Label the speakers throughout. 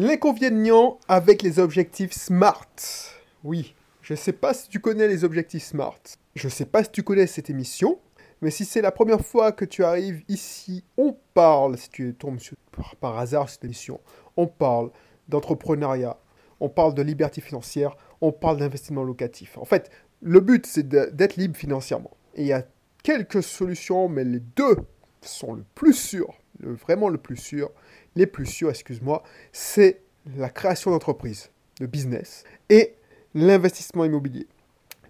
Speaker 1: L'inconvénient avec les objectifs SMART. Oui, je ne sais pas si tu connais les objectifs SMART. Je ne sais pas si tu connais cette émission. Mais si c'est la première fois que tu arrives ici, on parle, si tu tombes sur, par, hasard cette émission, on parle d'entrepreneuriat, on parle de liberté financière, on parle d'investissement locatif. En fait, le but, c'est d'être libre financièrement. Et il y a quelques solutions, mais les deux sont le plus sûrs, vraiment le plus sûr, les plus sûrs, excuse-moi, c'est la création d'entreprise, de business, et l'investissement immobilier,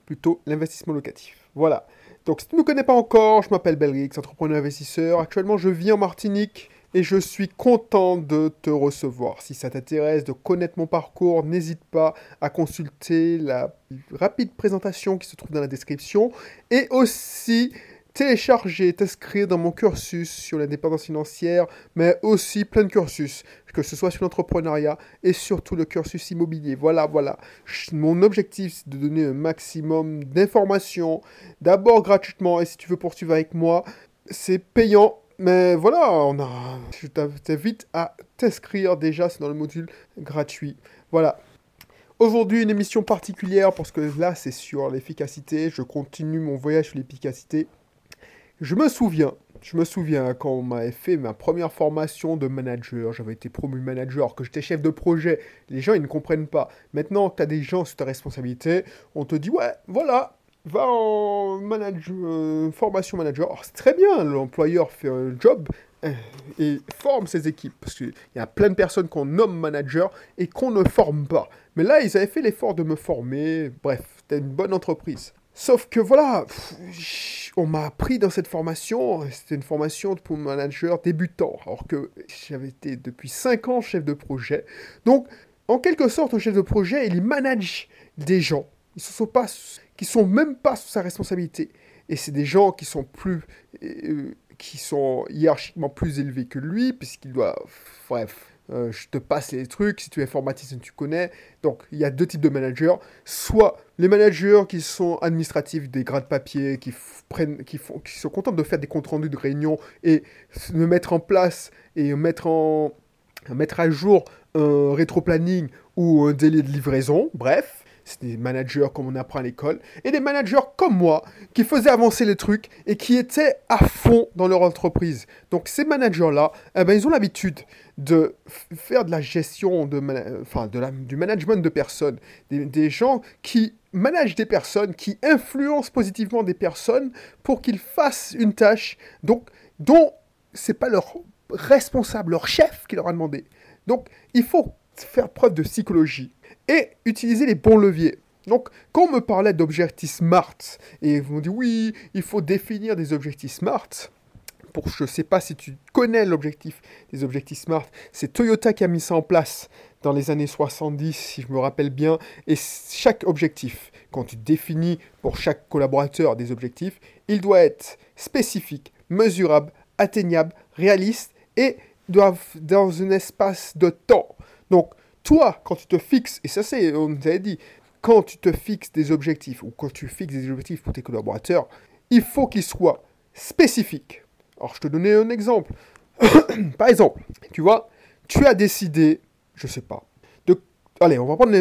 Speaker 1: plutôt l'investissement locatif. Voilà. Donc si tu ne me connais pas encore, je m'appelle Belrix, entrepreneur investisseur. Actuellement, je vis en Martinique et je suis content de te recevoir. Si ça t'intéresse de connaître mon parcours, n'hésite pas à consulter la rapide présentation qui se trouve dans la description et aussi télécharger, t'inscrire dans mon cursus sur l'indépendance financière, mais aussi plein de cursus, que ce soit sur l'entrepreneuriat et surtout le cursus immobilier. Voilà, voilà. Mon objectif, c'est de donner un maximum d'informations, d'abord gratuitement, et si tu veux poursuivre avec moi, c'est payant. Mais voilà, on a... je t'invite à t'inscrire déjà, c'est dans le module gratuit. Voilà. Aujourd'hui, une émission particulière parce que là, c'est sur l'efficacité. Je continue mon voyage sur l'efficacité. Je me souviens, je me souviens quand on m'avait fait ma première formation de manager, j'avais été promu manager, que j'étais chef de projet, les gens ils ne comprennent pas. Maintenant que tu as des gens sous ta responsabilité, on te dit ouais, voilà, va en euh, formation manager. C'est très bien, l'employeur fait un job euh, et forme ses équipes. Parce qu'il y a plein de personnes qu'on nomme manager et qu'on ne forme pas. Mais là, ils avaient fait l'effort de me former. Bref, c'était une bonne entreprise. Sauf que voilà, on m'a appris dans cette formation, c'était une formation pour manager débutant, alors que j'avais été depuis 5 ans chef de projet. Donc, en quelque sorte, un chef de projet, il manage des gens. Ils ne sont sont même pas sous sa responsabilité. Et c'est des gens qui sont plus, euh, qui sont hiérarchiquement plus élevés que lui, puisqu'il doit, bref, euh, je te passe les trucs, si tu es informaticien, tu connais. Donc, il y a deux types de managers. Soit les managers qui sont administratifs, des grades papier, qui, prennent, qui, font, qui sont contents de faire des comptes rendus de réunion et de mettre en place et mettre, mettre à jour un rétro-planning ou un délai de livraison. Bref, c'est des managers comme on apprend à l'école, et des managers comme moi, qui faisaient avancer les trucs et qui étaient à fond dans leur entreprise. Donc ces managers-là, eh ben, ils ont l'habitude de faire de la gestion, de, enfin, de la, du management de personnes, des, gens qui managent des personnes, qui influencent positivement des personnes pour qu'ils fassent une tâche donc, dont c'est pas leur responsable, leur chef qui leur a demandé. Donc il faut faire preuve de psychologie et utiliser les bons leviers. Donc, quand on me parlait d'objectifs SMART, et vous me dites oui, il faut définir des objectifs SMART, pour, je ne sais pas si tu connais l'objectif des objectifs SMART, c'est Toyota qui a mis ça en place dans les années 70, si je me rappelle bien, et chaque objectif, quand tu définis pour chaque collaborateur des objectifs, il doit être spécifique, mesurable, atteignable, réaliste et doivent dans un espace de temps. Donc, toi, quand tu te fixes, et ça c'est, on nous avait dit, quand tu te fixes des objectifs ou quand tu fixes des objectifs pour tes collaborateurs, il faut qu'ils soient spécifiques. Alors je te donnais un exemple. Par exemple, tu vois, tu as décidé, je sais pas, de... Allez, on va prendre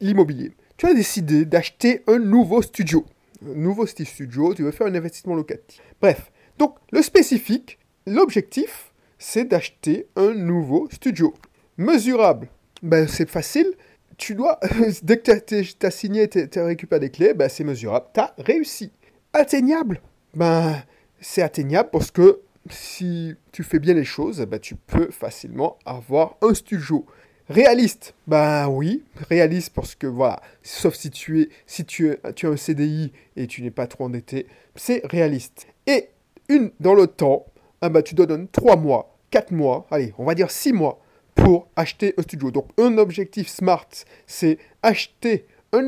Speaker 1: l'immobilier. Tu as décidé d'acheter un nouveau studio. Un nouveau studio, tu veux faire un investissement locatif. Bref, donc le spécifique, l'objectif, c'est d'acheter un nouveau studio. Mesurable, ben, c'est facile. Tu dois, dès que tu as, signé, tu as récupéré des clés, ben, c'est mesurable. Tu as réussi. Atteignable, ben, c'est atteignable parce que si tu fais bien les choses, ben, tu peux facilement avoir un studio. Réaliste, ben oui, réaliste parce que voilà, sauf si tu, es, si tu, as un CDI et tu n'es pas trop endetté, c'est réaliste. Et une dans le temps, ah ben, tu donnes 3 mois, 4 mois, allez, on va dire 6 mois pour acheter un studio. Donc un objectif SMART, c'est acheter un,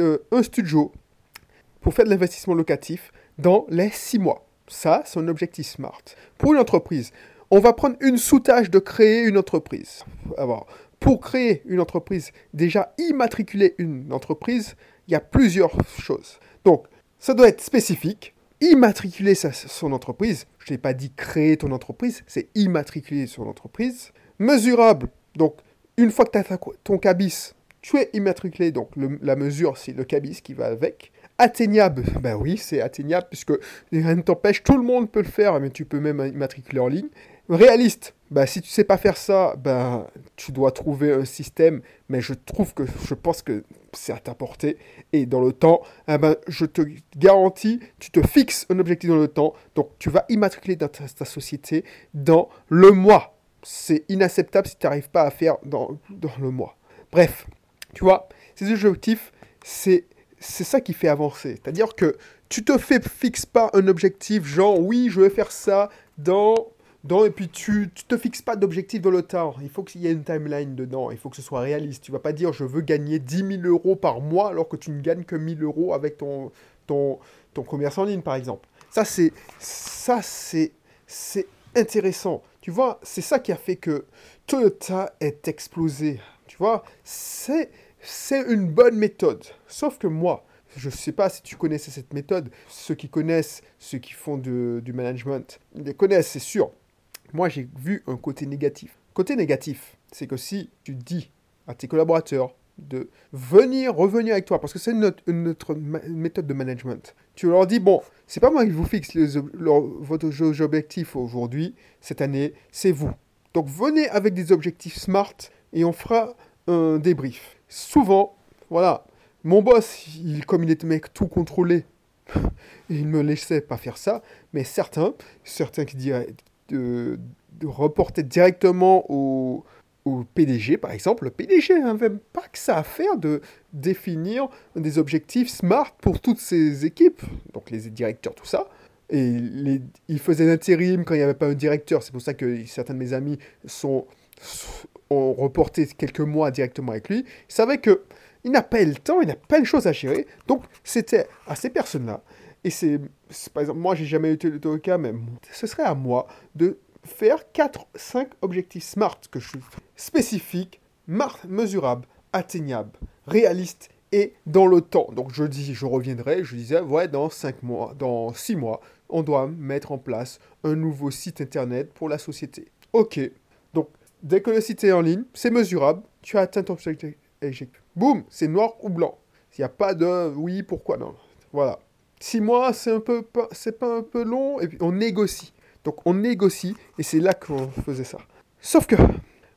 Speaker 1: euh, un studio pour faire de l'investissement locatif dans les 6 mois. Ça, c'est un objectif SMART. Pour une entreprise, on va prendre une sous-tâche de créer une entreprise. Alors, pour créer une entreprise, déjà immatriculer une entreprise, il y a plusieurs choses. Donc, ça doit être spécifique. Immatriculer son entreprise, je n'ai pas dit créer ton entreprise, c'est immatriculer son entreprise mesurable. Donc, une fois que tu as ton cabis, tu es immatriculé, donc la mesure, c'est le cabis qui va avec. Atteignable, ben oui, c'est atteignable, puisque rien ne t'empêche, tout le monde peut le faire, mais tu peux même immatriculer en ligne. Réaliste, bah, si tu sais pas faire ça, ben, tu dois trouver un système, mais je trouve que je pense que c'est à ta portée. Et dans le temps, eh ben, je te garantis, tu te fixes un objectif dans le temps, donc tu vas immatriculer dans ta, société dans le mois. C'est inacceptable si tu n'arrives pas à faire dans, dans le mois. Bref, tu vois, ces objectifs, c'est c'est ça qui fait avancer. C'est-à-dire que tu te fais fixe pas un objectif genre oui, je vais faire ça dans et puis tu, tu te fixes pas d'objectif dans le temps. Il faut qu'il y ait une timeline dedans. Il faut que ce soit réaliste. Tu vas pas dire je veux gagner 10 000 euros par mois alors que tu ne gagnes que 1000 euros avec ton, ton, ton commerce en ligne, par exemple. Ça, c'est, ça, c'est, c'est intéressant. Tu vois, c'est ça qui a fait que Toyota est explosé. Tu vois, c'est, c'est une bonne méthode. Sauf que moi, je ne sais pas si tu connaissais cette méthode. Ceux qui connaissent, ceux qui font du management, ils les connaissent, c'est sûr moi j'ai vu un côté négatif. Côté négatif, c'est que si tu dis à tes collaborateurs de venir, revenir avec toi, parce que c'est notre, notre méthode de management, tu leur dis, bon, c'est pas moi qui vous fixe votre objectif aujourd'hui, cette année, c'est vous. Donc venez avec des objectifs smart et on fera un débrief. Souvent, voilà, mon boss, il, comme il était mec tout contrôlé, il me laissait pas faire ça, mais certains, certains qui diraient, de, reporter directement au, PDG, par exemple. Le PDG n'avait pas que ça à faire de définir des objectifs smart pour toutes ses équipes, donc les directeurs, tout ça. Et les, il faisait l'intérim quand il n'y avait pas un directeur. C'est pour ça que certains de mes amis sont, ont reporté quelques mois directement avec lui. Il savait que il n'a pas le temps, il n'a pas de choses à gérer. Donc, c'était à ces personnes-là et c'est, par exemple, moi, j'ai jamais eu le cas, mais ce serait à moi de faire 4-5 objectifs SMART que je suis spécifiques, mesurables, atteignables, réalistes et dans le temps. Donc je dis, je reviendrai, je disais, ouais, dans 5 mois, dans 6 mois, on doit mettre en place un nouveau site internet pour la société. Ok. Donc, dès que le site est en ligne, c'est mesurable, tu as atteint ton objectif. Boum, c'est noir ou blanc. Il n'y a pas de oui, pourquoi non. Voilà. Six mois, c'est un peu, c'est pas un peu long, et puis on négocie. Donc on négocie, et c'est là qu'on faisait ça. Sauf que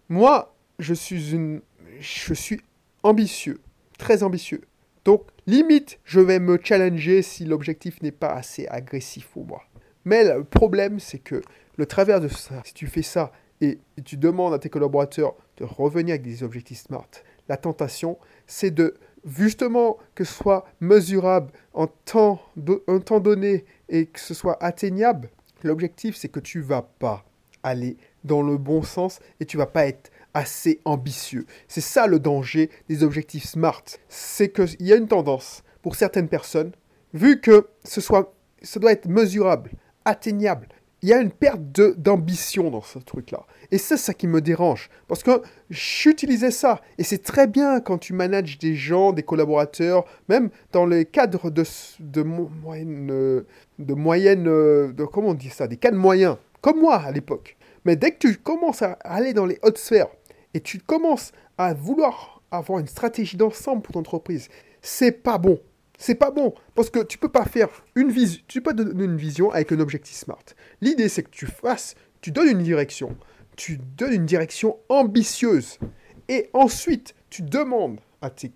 Speaker 1: moi, je suis une, je suis ambitieux, très ambitieux. Donc limite, je vais me challenger si l'objectif n'est pas assez agressif pour moi. Mais le problème, c'est que le travers de ça, si tu fais ça et tu demandes à tes collaborateurs de revenir avec des objectifs smart, la tentation, c'est de justement que ce soit mesurable en temps, un temps donné et que ce soit atteignable, l'objectif c'est que tu vas pas aller dans le bon sens et tu vas pas être assez ambitieux. C'est ça le danger des objectifs SMART. C'est qu'il y a une tendance pour certaines personnes, vu que ce, doit être mesurable, atteignable, il y a une perte d'ambition dans ce truc-là. Et c'est ça qui me dérange. Parce que j'utilisais ça. Et c'est très bien quand tu manages des gens, des collaborateurs, même dans les cadres de, de moyenne. De moyenne. De, comment on dit ça Des cadres moyens. Comme moi à l'époque. Mais dès que tu commences à aller dans les hautes sphères et tu commences à vouloir avoir une stratégie d'ensemble pour ton entreprise, c'est pas bon. C'est pas bon parce que tu peux pas faire une vision, tu peux pas donner une vision avec un objectif smart. L'idée c'est que tu fasses, tu donnes une direction, tu donnes une direction ambitieuse et ensuite tu demandes à tes,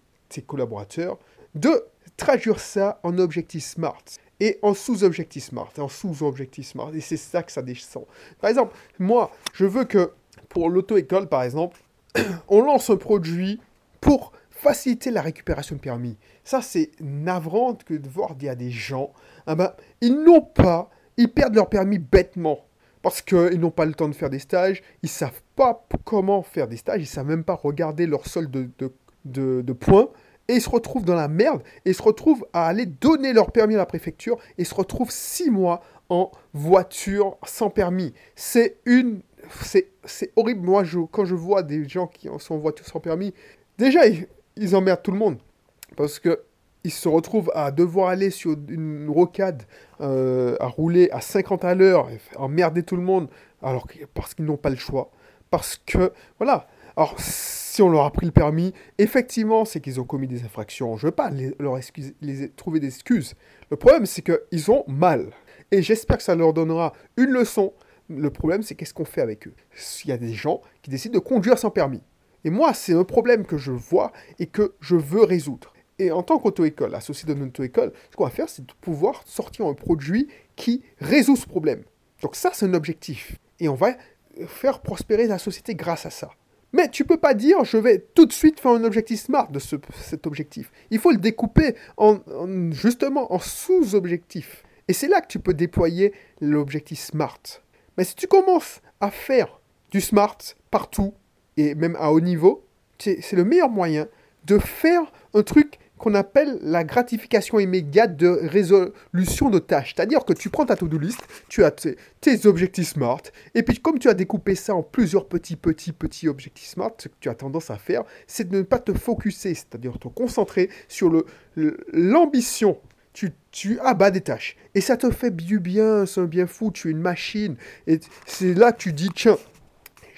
Speaker 1: collaborateurs de traduire ça en objectif smart et en sous-objectif smart, en sous-objectif smart et c'est ça que ça descend. Par exemple, moi, je veux que pour l'auto-école par exemple, on lance un produit pour faciliter la récupération de permis. Ça, c'est navrant que de voir qu'il y a des gens, ah ben, ils n'ont pas, ils perdent leur permis bêtement. Parce qu'ils n'ont pas le temps de faire des stages, ils ne savent pas comment faire des stages, ils ne savent même pas regarder leur solde de, de, points, et ils se retrouvent dans la merde, et ils se retrouvent à aller donner leur permis à la préfecture, et se retrouvent six mois en voiture sans permis. C'est une... C'est horrible. Moi, je, quand je vois des gens qui sont en voiture sans permis, déjà, ils emmerdent tout le monde. Parce que ils se retrouvent à devoir aller sur une rocade, euh, à rouler à 50 à l'heure, emmerder tout le monde, alors parce qu'ils n'ont pas le choix. Parce que, voilà. Alors, si on leur a pris le permis, effectivement, c'est qu'ils ont commis des infractions. Je ne veux pas leur trouver des excuses. Le problème, c'est qu'ils ont mal. Et j'espère que ça leur donnera une leçon. Le problème, c'est qu'est-ce qu'on fait avec eux? Il y a des gens qui décident de conduire sans permis. Et moi, c'est un problème que je vois et que je veux résoudre. Et en tant qu'auto-école, associé de notre auto-école, ce qu'on va faire, c'est de pouvoir sortir un produit qui résout ce problème. Donc ça, c'est un objectif. Et on va faire prospérer la société grâce à ça. Mais tu peux pas dire je vais tout de suite faire un objectif smart de cet objectif. Il faut le découper en, justement en sous-objectifs. Et c'est là que tu peux déployer l'objectif smart. Mais si tu commences à faire du smart partout et même à haut niveau, c'est le meilleur moyen de faire un truc qu'on appelle la gratification immédiate de résolution de tâches. C'est-à-dire que tu prends ta to-do list, tu as tes, objectifs SMART, et puis comme tu as découpé ça en plusieurs petits, petits, petits objectifs SMART, ce que tu as tendance à faire, c'est de ne pas te focuser, c'est-à-dire te concentrer sur l'ambition. Tu, tu abats des tâches. Et ça te fait du bien, c'est un bien fou, tu es une machine. Et c'est là que tu dis, tiens,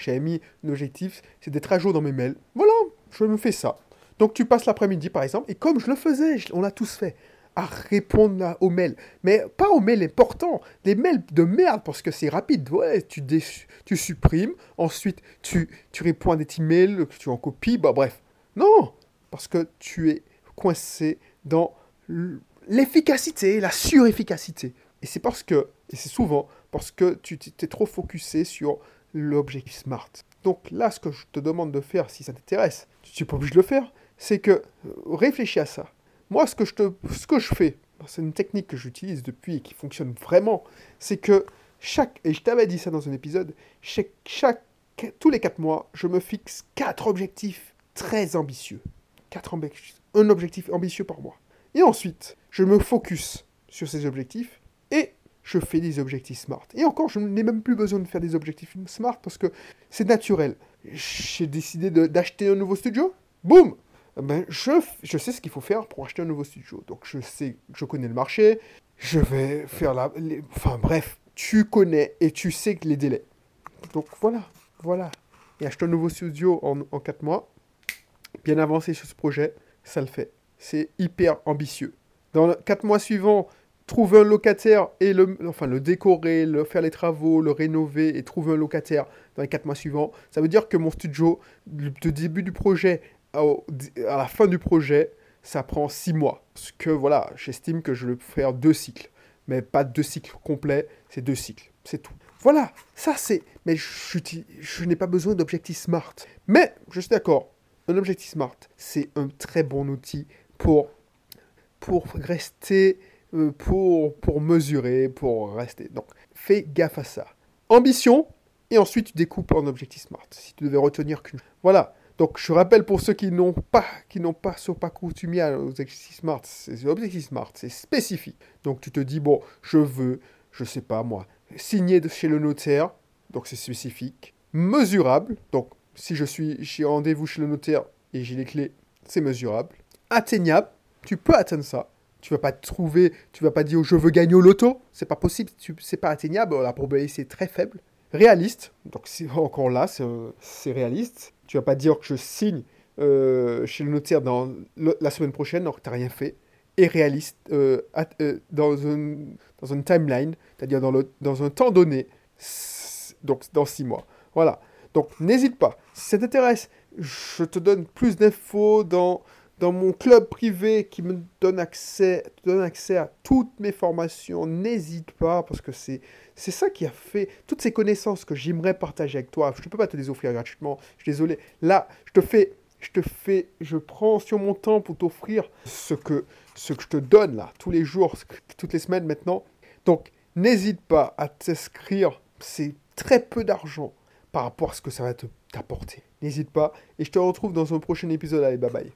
Speaker 1: j'ai mis un objectif, c'est d'être à jour dans mes mails. Voilà, je me fais ça. Donc tu passes l'après-midi par exemple, et comme je le faisais, on l'a tous fait, à répondre aux mails. Mais pas aux mails importants, des mails de merde parce que c'est rapide. Ouais, tu, tu supprimes, ensuite tu, tu réponds à des emails tu en copies, bah bref. Non, parce que tu es coincé dans l'efficacité, la surefficacité. Et c'est parce que, et c'est souvent parce que tu t'es trop focusé sur l'objectif SMART. Donc là, ce que je te demande de faire, si ça t'intéresse, tu n'es pas obligé de le faire, c'est que euh, réfléchis à ça. Moi, ce que je, te, ce que je fais, c'est une technique que j'utilise depuis et qui fonctionne vraiment, c'est que chaque, et je t'avais dit ça dans un épisode, chaque, chaque, tous les quatre mois, je me fixe quatre objectifs très ambitieux. Quatre objectifs, un objectif ambitieux par mois. Et ensuite, je me focus sur ces objectifs je fais des objectifs smart. Et encore, je n'ai même plus besoin de faire des objectifs smart parce que c'est naturel. J'ai décidé d'acheter un nouveau studio. Boum ben, je, je sais ce qu'il faut faire pour acheter un nouveau studio. Donc je sais, je connais le marché, je vais faire la... enfin bref, tu connais et tu sais les délais. Donc voilà, voilà. Et acheter un nouveau studio en, en 4 mois, bien avancé sur ce projet, ça le fait. C'est hyper ambitieux. Dans les 4 mois suivants, trouver un locataire et le, enfin, le décorer, le, faire les travaux, le rénover et trouver un locataire dans les 4 mois suivants, ça veut dire que mon studio, du début du projet à la fin du projet, ça prend six mois. Parce que voilà, j'estime que je vais faire deux cycles. Mais pas deux cycles complets, c'est deux cycles. C'est tout. Voilà, ça c'est. Mais je, n'ai pas besoin d'objectifs smart. Mais je suis d'accord, un objectif smart, c'est un très bon outil pour, pour rester, pour, pour mesurer, pour rester. Donc fais gaffe à ça. Ambition, et ensuite tu découpes en objectif smart. Si tu devais retenir qu'une. Voilà, donc, je rappelle pour ceux qui n'ont pas, qui n'ont pas, sont pas coutumiers aux objectifs smart, c'est objectifs smart, c'est spécifique. Donc, tu te dis, bon, je veux, je sais pas moi, signer chez le notaire, donc c'est spécifique. Mesurable, donc si je suis, j'ai rendez-vous chez le notaire et j'ai les clés, c'est mesurable. Atteignable, tu peux atteindre ça. Tu vas pas trouver, tu vas pas dire je veux gagner au loto, c'est pas possible, c'est pas atteignable, la probabilité est très faible. Réaliste, donc c'est encore là, c'est réaliste. Tu vas pas dire que je signe euh, chez le notaire dans la semaine prochaine alors que tu n'as rien fait. Et réaliste euh, euh, dans, une, dans une timeline, c'est-à-dire dans, dans un temps donné, donc dans six mois. Voilà. Donc n'hésite pas. Si ça t'intéresse, je te donne plus d'infos dans, dans mon club privé qui me donne accès, donne accès à toutes mes formations. N'hésite pas parce que c'est c'est ça qui a fait toutes ces connaissances que j'aimerais partager avec toi. Je ne peux pas te les offrir gratuitement. Je suis désolé. Là, je te fais, je te fais, je prends sur mon temps pour t'offrir ce que, ce que je te donne là, tous les jours, toutes les semaines maintenant. Donc, n'hésite pas à t'inscrire. C'est très peu d'argent par rapport à ce que ça va t'apporter. N'hésite pas. Et je te retrouve dans un prochain épisode. Allez, bye bye.